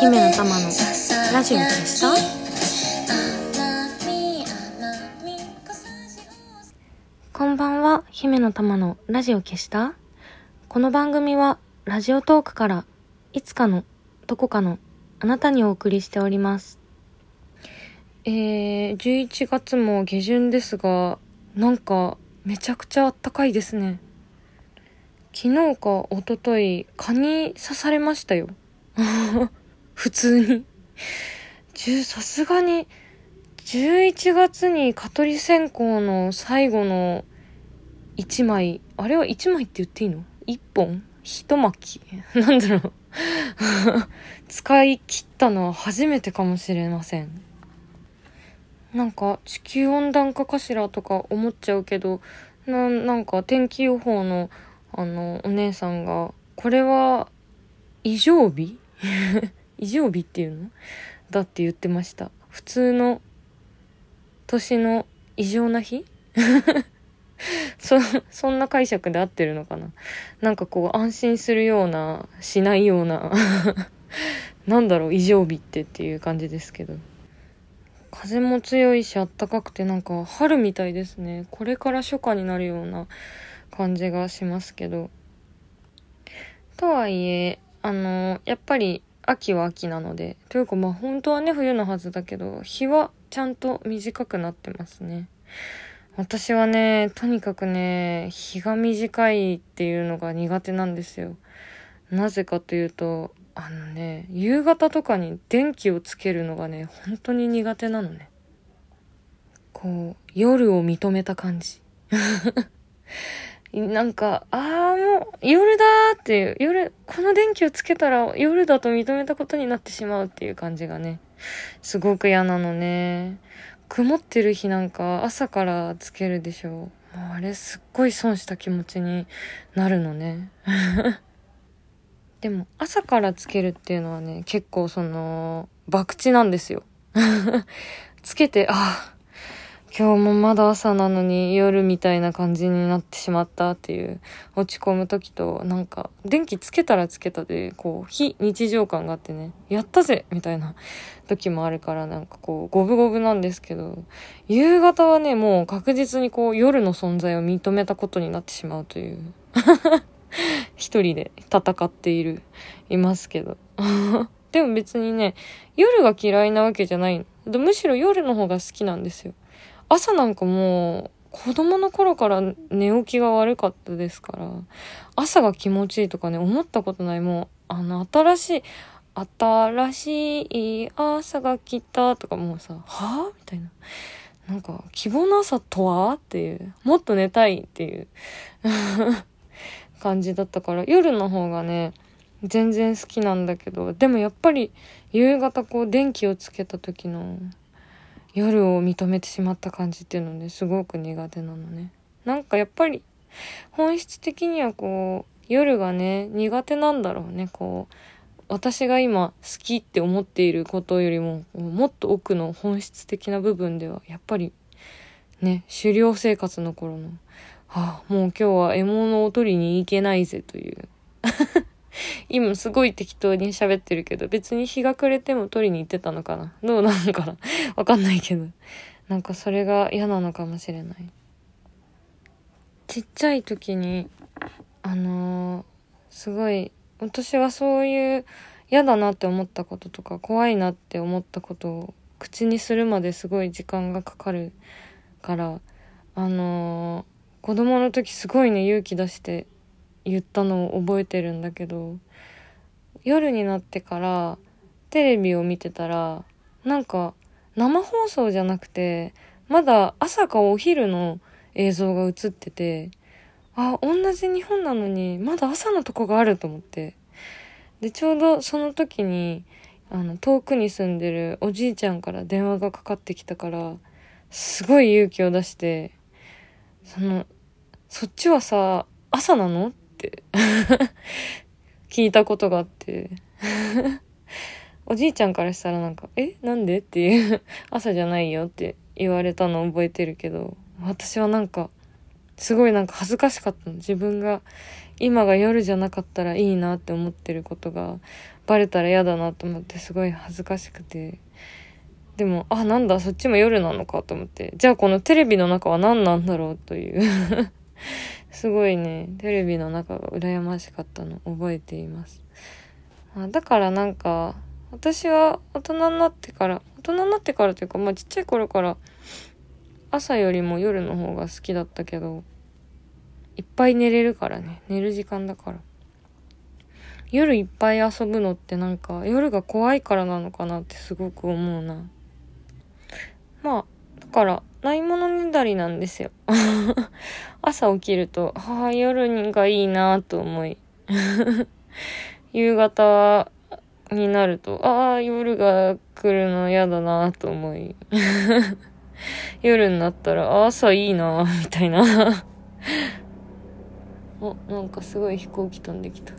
姫の玉のラジオ消したこんばんは。姫の玉のラジオ消した？この番組はラジオトークからいつかのどこかのあなたにお送りしております。えー、11月も下旬ですがなんかめちゃくちゃあったかいですね。昨日か一昨日蚊に刺されましたよ 普通に。さすがに、11月に蚊取り線香の最後の1枚、あれは1枚って言っていいの ?1 本？一巻？き なんだろう 使い切ったのは初めてかもしれません。なんか地球温暖化かしらとか思っちゃうけど、な、なんか天気予報のあのお姉さんが、これは異常日？異常日っていうの？だって言ってました。普通の年の異常な日？そ、そんな解釈で合ってるのかな？なんかこう安心するような、しないような なんだろう、異常日ってっていう感じですけど。風も強いしあったかくてなんか春みたいですね。これから初夏になるような感じがしますけど。とはいえ、あの、やっぱり秋は秋なので、というかまあ本当はね冬のはずだけど、日はちゃんと短くなってますね。私はね、とにかくね、日が短いっていうのが苦手なんですよ。なぜかというと、あのね、夕方とかに電気をつけるのがね、本当に苦手なのね。こう、夜を認めた感じ。なんか、ああ、もう夜だーっていう、夜、この電気をつけたら夜だと認めたことになってしまうっていう感じがね、すごく嫌なのね。曇ってる日なんか朝からつけるでしょう。もうあれすっごい損した気持ちになるのね。でも朝からつけるっていうのはね、結構その、博打なんですよ。つけて、ああ、今日もまだ朝なのに夜みたいな感じになってしまったっていう落ち込む時となんか電気つけたらつけたでこう非日常感があってね。やったぜみたいな時もあるからなんかこう五分五分なんですけど夕方はねもう確実にこう夜の存在を認めたことになってしまうという 一人で戦っているいますけど。でも別にね夜が嫌いなわけじゃない。むしろ夜の方が好きなんですよ。朝なんかもう、子供の頃から寝起きが悪かったですから、朝が気持ちいいとかね、思ったことない。もう、あの、新しい、新しい朝が来たとかもうさ、はぁみたいな。なんか、希望の朝とは？っていう、もっと寝たいっていう感じだったから、夜の方がね、全然好きなんだけど、でもやっぱり夕方こう電気をつけた時の夜を認めてしまった感じっていうのねすごく苦手なのね。なんかやっぱり本質的にはこう夜がね苦手なんだろうね。こう私が今好きって思っていることよりももっと奥の本質的な部分ではやっぱりね狩猟生活の頃のはあもう今日は獲物を取りに行けないぜという。今すごい適当に喋ってるけど、別に日が暮れても取りに行ってたのかな？どうなのかな？わかんないけど。なんかそれが嫌なのかもしれない。ちっちゃい時に、あのー、すごい、私はそういう嫌だなって思ったこととか、怖いなって思ったことを口にするまですごい時間がかかるから、あのー、子供の時すごいね、勇気出して言ったのを覚えてるんだけど夜になってからテレビを見てたらなんか生放送じゃなくてまだ朝かお昼の映像が映っててあ同じ日本なのにまだ朝のとこがあると思って。でちょうどその時にあの、遠くに住んでるおじいちゃんから電話がかかってきたから、すごい勇気を出して、その、そっちはさ、朝なの？聞いたことがあって。おじいちゃんからしたらなんか、えなんで？っていう。朝じゃないよって言われたの覚えてるけど、私はなんか、すごいなんか恥ずかしかったの。自分が今が夜じゃなかったらいいなって思ってることがバレたら嫌だなと思ってすごい恥ずかしくて。でも、あ、なんだ、そっちも夜なのかと思って。じゃあこのテレビの中は何なんだろうという。すごいね、テレビの中が羨ましかったの覚えています。あだからなんか、私は大人になってから、大人になってからというか、まあちっちゃい頃から朝よりも夜の方が好きだったけど、いっぱい寝れるからね。寝る時間だから。夜いっぱい遊ぶのってなんか夜が怖いからなのかなってすごく思うな。まあ、だから、ないものねだりなんですよ。朝起きると、ああ、夜がいいなと思い。夕方になると、ああ、夜が来るの嫌だなと思い。夜になったら、朝いいなみたいなお、なんかすごい飛行機飛んできた。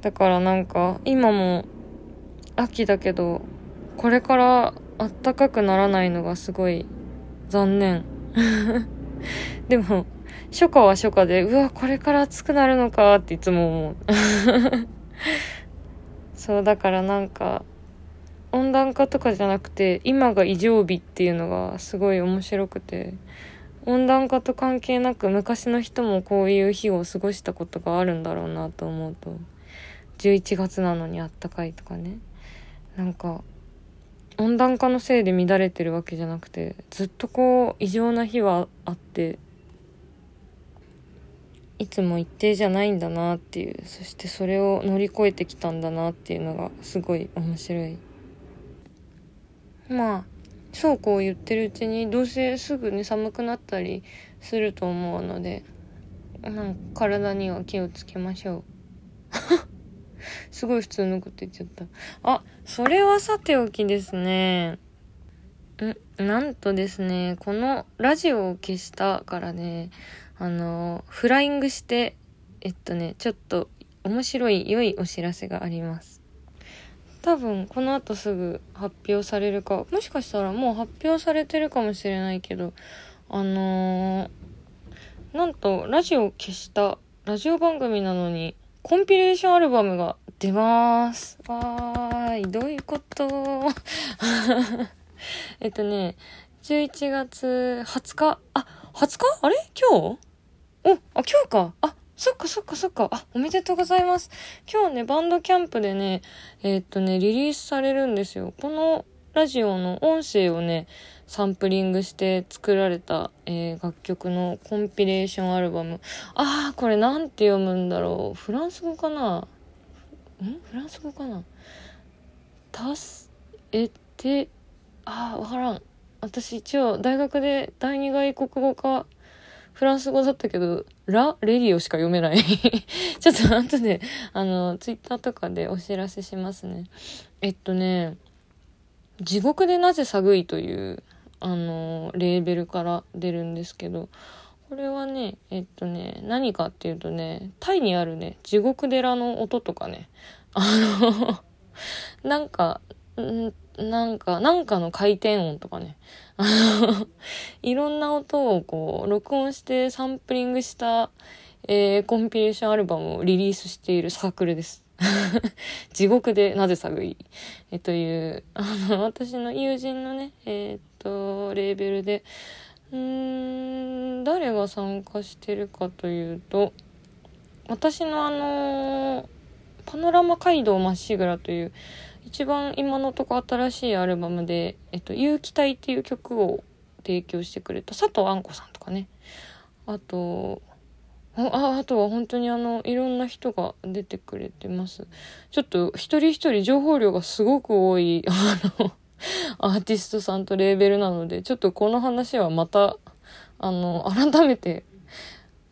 だからなんか、今も秋だけど、これから暖かくならないのがすごい残念。でも、初夏は初夏で、うわ、これから暑くなるのかっていつも思う。そう、だからなんか、温暖化とかじゃなくて、今が異常日っていうのがすごい面白くて、温暖化と関係なく昔の人もこういう日を過ごしたことがあるんだろうなと思うと、11月なのにあったかいとかね。なんか、温暖化のせいで乱れてるわけじゃなくてずっとこう異常な日はあっていつも一定じゃないんだなっていうそしてそれを乗り越えてきたんだなっていうのがすごい面白い。まあそうこう言ってるうちにどうせすぐね寒くなったりすると思うのでなんか体には気をつけましょう。すごい普通のこと言っちゃった。あ、それはさておきですね。ん、なんとですね、このラジオを消したからね、あの、フライングして、えっとね、ちょっと面白い良いお知らせがあります。多分この後すぐ発表されるか、もしかしたらもう発表されてるかもしれないけど、あのー、なんとラジオを消したラジオ番組なのにコンピレーションアルバムが出ます。わーい、どういうこと？えっとね、11月20日、あ、20日？あれ？今日？お、あ、今日か。あ、そっかそっかそっか。あ、おめでとうございます。今日ね、バンドキャンプでね、え、っとね、リリースされるんですよ。このラジオの音声をね、サンプリングして作られた、えー、楽曲のコンピレーションアルバム。ああ、これなんて読むんだろう。フランス語かな？ん？フランス語かな？たす、えて、ああ、わからん。私一応大学で第二外国語かフランス語だったけど、ラ・レディオしか読めない ちょっと後で、あの、ツイッターとかでお知らせしますね。えっとね、地獄でなぜ寒いという、あのレーベルから出るんですけど、これはね、えっとね、何かっていうとね、タイにあるね、地獄寺の音とかね、あの なんか、んなんか、なんかの回転音とかね、あのいろんな音をこう、録音してサンプリングした、えー、コンピレーションアルバムをリリースしているサークルです。地獄でなぜ探り、えという、あの、私の友人のね、えー、っと、レーベルで、うん、誰が参加してるかというと、私のあのパノラマ街道まっしぐらという、一番今のとこ新しいアルバムで、えっと、有機体っていう曲を提供してくれた佐藤あんこさんとかね。あと、ああとは本当にあのいろんな人が出てくれてますちょっと一人一人情報量がすごく多い あのアーティストさんとレーベルなのでちょっとこの話はまたあの改めて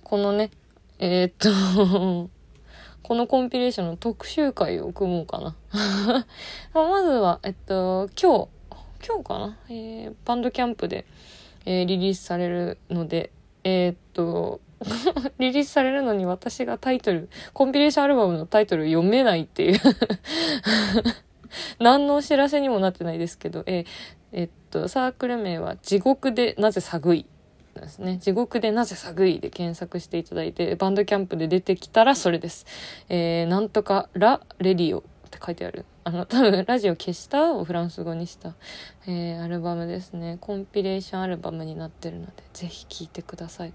このねえー、っと このコンピレーションの特集会を組もうかな。まずは、えっと、今日、今日かな、えー、バンドキャンプで、えー、リリースされるので、えー、っと、リリースされるのに私がタイトル、コンピレーションアルバムのタイトル読めないっていう 何のお知らせにもなってないですけど、えー、えっと、サークル名は地獄でなぜ寒いですね。地獄でなぜ寒いで検索していただいて、バンドキャンプで出てきたらそれです。えー、なんとかラ・レディオって書いてある。あの、多分ラジオ消したをフランス語にした、えー、アルバムですね。コンピレーションアルバムになってるので、ぜひ聴いてください。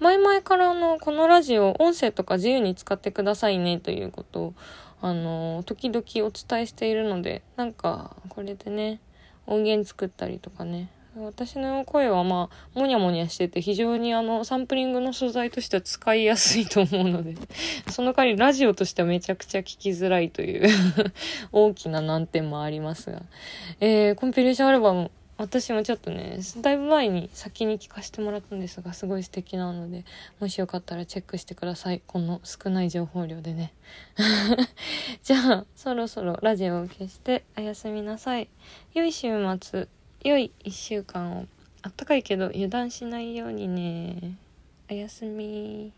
前々からあの、このラジオ、音声とか自由に使ってくださいねということを、あの、時々お伝えしているので、なんか、これでね、音源作ったりとかね、私の声はまあ、もにゃもにゃしてて、非常にあの、サンプリングの素材としては使いやすいと思うので、その代わりラジオとしてはめちゃくちゃ聞きづらいという 大きな難点もありますが、えー、コンピレーションアルバム、私もちょっとね、だいぶ前に先に聞かせてもらったんですが、すごい素敵なので、もしよかったらチェックしてください。この少ない情報量でね。じゃあ、そろそろラジオを消しておやすみなさい。良い週末。良い1週間をあったかいけど油断しないようにねおやすみ